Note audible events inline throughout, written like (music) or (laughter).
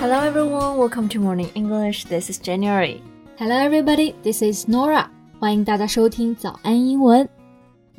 Hello everyone, welcome to Morning English. This is January. Hello everybody, this is Norah. 欢迎大家收听早安英文。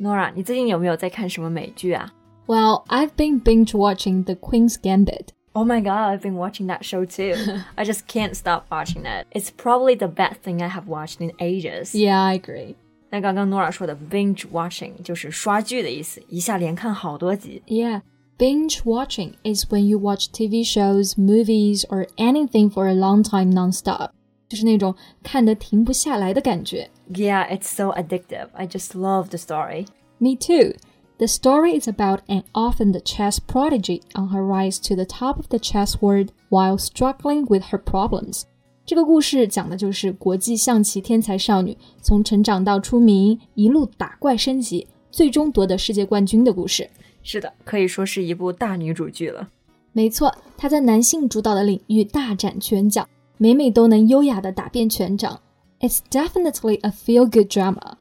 Norah，你最近有没有在看什么美剧啊？Well, I've been binge watching The Queen's Gambit. Oh my god, I've been watching that show too. (laughs) I just can't stop watching it. It's probably the best thing I have watched in ages. Yeah, I agree. 那刚刚 Norah 说的 binge watching 就是刷剧的意思，一下连看好多集。Yeah. binge watching is when you watch TV shows, movies, or anything for a long time nonstop. 就是那种看得停不下来的感觉。 Yeah, it's so addictive. I just love the story. Me too. The story is about an orphaned chess prodigy on her rise to the top of the chess world while struggling with her problems. 这个故事讲的就是国际象棋天才少女从成长到出名，一路打怪升级，最终夺得世界冠军的故事。 是的，可以说是一部大女主剧了。没错，她在男性主导的领域大展拳脚，每每都能优雅地打遍全场。It's definitely a feel-good drama.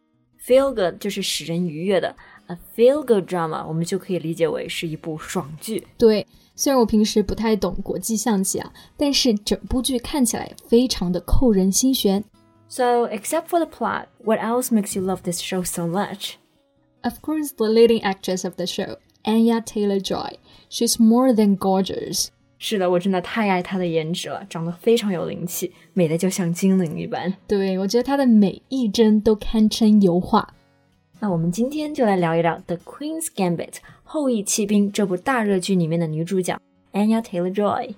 Feel good 就是使人愉悦的，a feel good drama 我们就可以理解为是一部爽剧。对，虽然我平时不太懂国际象棋啊，但是整部剧看起来非常的扣人心弦。 So, except for the plot, what else makes you love this show so much? Of course, the leading actress of the show, Anya Taylor-Joy, she's more than gorgeous. 是的，我真的太爱她的颜值了，长得非常有灵气，美的就像精灵一般。对我觉得她的每一帧都堪称油画。那我们今天就来聊一聊《The Queen's Gambit》后羿弃兵这部大热剧里面的女主角 Anya Taylor-Joy。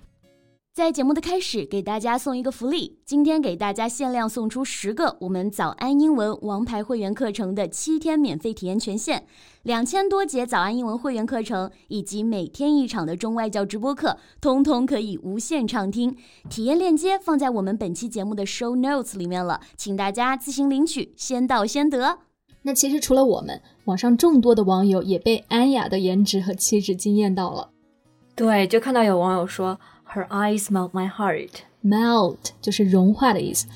在节目的开始，给大家送一个福利，今天给大家限量送出十个我们早安英文王牌会员课程的七天免费体验权限，两千多节早安英文会员课程以及每天一场的中外教直播课，通通可以无限畅听。体验链接放在我们本期节目的 show notes 里面了，请大家自行领取，先到先得。那其实除了我们，网上众多的网友也被安雅的颜值和气质惊艳到了。对，就看到有网友说 ，Her eyes melt my heart。 Melt 就是融化的意思。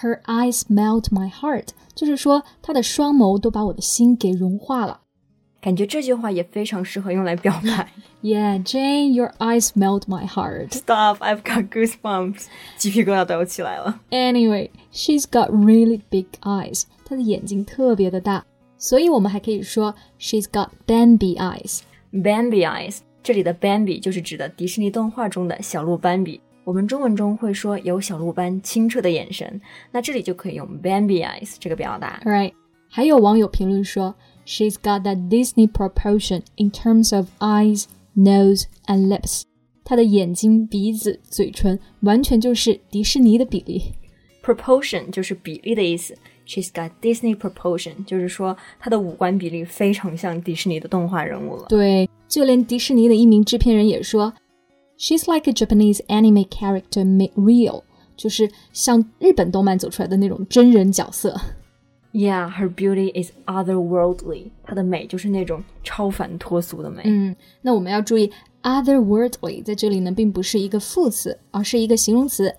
Her eyes melt my heart，就是说她的双眸都把我的心给融化了。感觉这句话也非常适合用来表白。 Yeah, Jane, your eyes melt my heart. Stop, I've got goosebumps，鸡皮疙瘩都要起来了。 Anyway, she's got really big eyes. 她的眼睛特别的大，所以我们还可以说 she's got Bambi eyes. Bambi eyes， 这里的 Bambi 就是指的迪士尼动画中的小鹿斑比。我们中文中会说有小鹿般清澈的眼神，那这里就可以用 Bambi eyes 这个表达。Right. 还有网友评论说 she's got that Disney proportion in terms of eyes, nose, and lips. 她的眼睛、鼻子、嘴唇完全就是迪士尼的比例。Proportion 就是比例的意思。She's got Disney proportion，就是说她的五官比例非常像迪士尼的动画人物了。对，就连迪士尼的一名制片人也说，She's like a Japanese anime character made real，就是像日本动漫走出来的那种真人角色。Yeah, her beauty is otherworldly。她的美就是那种超凡脱俗的美。嗯，那我们要注意，otherworldly 在这里呢，并不是一个副词，而是一个形容词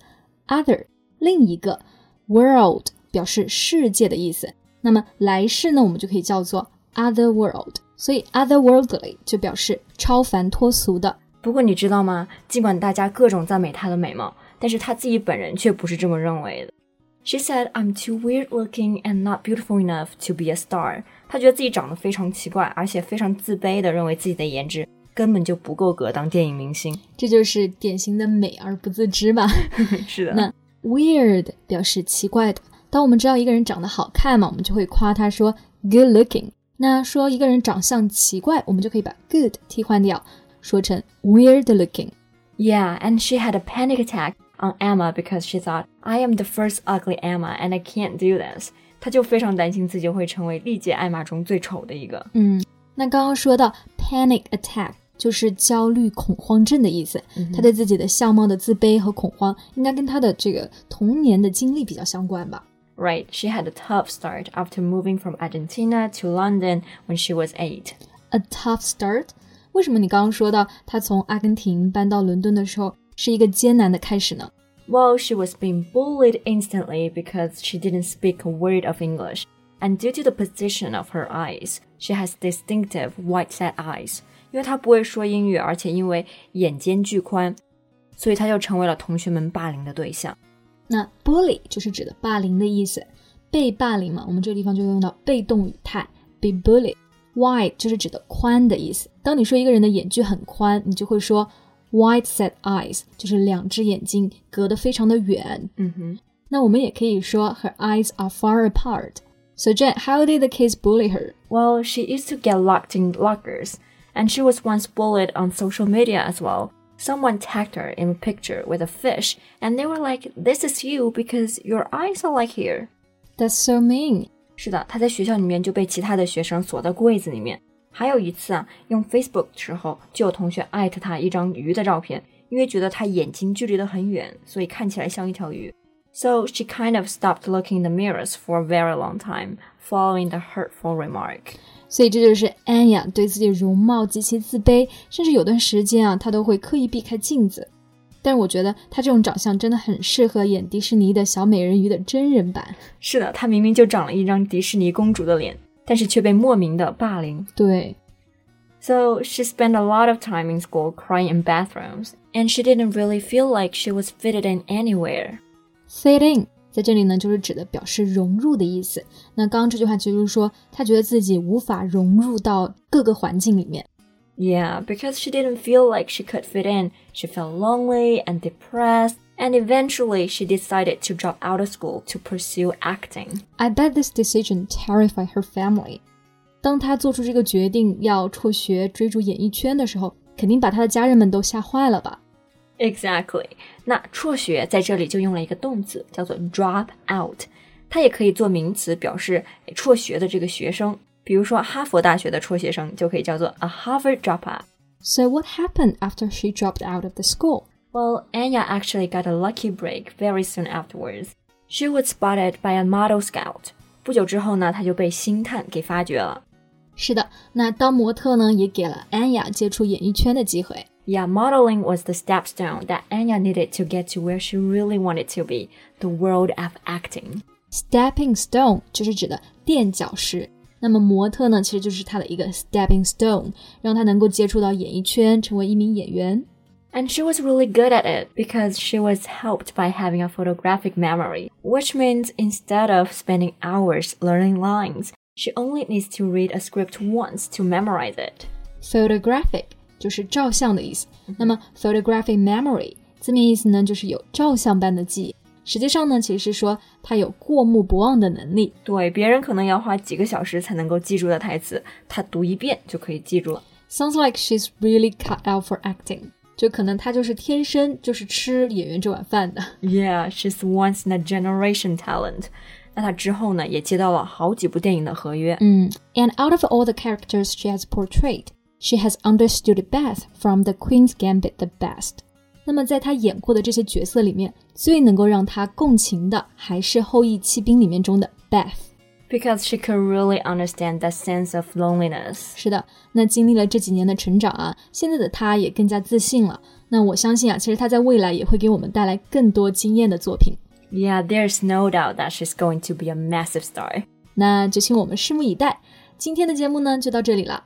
，other 另一个，world 表示世界的意思。那么来世呢，我们就可以叫做 other world。所以 otherworldly 就表示超凡脱俗的。不过你知道吗？尽管大家各种赞美她的美貌，但是她自己本人却不是这么认为的。She said, "I'm too weird looking and not beautiful enough to be a star." 她觉得自己长得非常奇怪，而且非常自卑的认为自己的颜值根本就不够格当电影明星。这就是典型的美而不自知吧。(laughs) 是的，那 weird 表示奇怪的。当我们知道一个人长得好看嘛，我们就会夸他说 good looking。那说一个人长相奇怪，我们就可以把 good 替换掉，说成 weird looking。Yeah, and she had a panic attack on Emma because she thought, I am the first ugly Emma and I can't do this. 她就非常担心自己会成为历届艾玛中最丑的一个。嗯，那刚刚说到 panic attack 就是焦虑恐慌症的意思。嗯他对自己的相貌的自卑和恐慌，应该跟他的这个童年的经历比较相关吧。Right, she had a tough start after moving from Argentina to London when she was eight. A tough start？为什么你刚刚说到他从阿根廷搬到伦敦的时候是一个艰难的开始呢？ Well, she was being bullied instantly because she didn't speak a word of English. And due to the position of her eyes, she has distinctive white set eyes. 因为她不会说英语，而且因为眼间距宽， 所以他就成为了同学们霸凌的对象。 那 bully 就是指的霸凌的意思，被霸凌嘛，我们这个地方就用到被动语态 be bullied。wide 就是指的宽的意思。当你说一个人的眼距很宽，你就会说 wide set eyes，就是两只眼睛隔得非常的远。嗯哼。那我们也可以说 her eyes are far apart. So Jen, how did the kids bully her? Well, she used to get locked in lockers, and she was once bullied on social media as well. Someone tagged her in a picture with a fish, and they were like, "This is you because your eyes are like here." That's so mean. 是的，他在学校里面就被其他的学生锁在柜子里面。还有一次啊，用 Facebook 的时候，就有同学艾特他一张鱼的照片，因为觉得他眼睛距离得很远，所以看起来像一条鱼。So she kind of stopped looking in the mirrors for a very long time, following the hurtful remark. 所以这就是安雅对自己容貌极其自卑，甚至有段时间啊，她都会刻意避开镜子。但是我觉得她这种长相真的很适合演迪士尼的小美人鱼的真人版。是的，她明明就长了一张迪士尼公主的脸，但是却被莫名的霸凌。对。So she spent a lot of time in school crying in bathrooms, and she didn't really feel like she was fitted in anywhere. Fit in 在这里呢，就是指的表示融入的意思。那刚刚这句话就是说，她觉得自己无法融入到各个环境里面。Yeah, because she didn't feel like she could fit in. She felt lonely and depressed, and eventually she decided to drop out of school to pursue acting. I bet this decision terrified her family. 当她做出这个决定要辍学追逐演艺圈的时候，肯定把她的家人们都吓坏了吧 ？Exactly. 那辍学在这里就用了一个动词，叫做 drop out。它也可以做名词，表示辍学的这个学生。比如说，哈佛大学的辍学生就可以叫做 a Harvard dropout. So what happened after she dropped out of the school? Well, Anya actually got a lucky break very soon afterwards. She was spotted by a model scout. 不久之后呢，她就被星探给发掘了。是的，那当模特呢，也给了 Anya 接触演艺圈的机会。Yeah, modeling was the stepstone that Anya needed to get to where she really wanted to be, the world of acting. Stepping stone 就是指的垫脚石。那么模特呢，其实就是他的一个 stepping stone，让他能够接触到演艺圈，成为一名演员。And she was really good at it because she was helped by having a photographic memory, which means instead of spending hours learning lines, she only needs to read a script once to memorize it. Photographic 就是照相的意思，那么 photographic memory 字面意思呢，就是有照相般的记忆。实际上呢，其实是说他有过目不忘的能力。对，别人可能要花几个小时才能够记住的台词，他读一遍就可以记住了。Sounds like she's really cut out for acting。就可能她就是天生就是吃演员这碗饭的。Yeah, she's once in a generation talent。那她之后呢，也接到了好几部电影的合约。嗯，And out of all the characters she has portrayed, she has understood Beth from The Queen's Gambit the best。那么，在她演过的这些角色里面，最能够让她共情的还是《后翼弃兵》里面中的 Beth。Because she could really understand that sense of loneliness。是的，那经历了这几年的成长啊，现在的她也更加自信了。那我相信啊，其实她在未来也会给我们带来更多惊艳的作品。Yeah, there's no doubt that she's going to be a massive star。那就请我们拭目以待。今天的节目呢，就到这里了。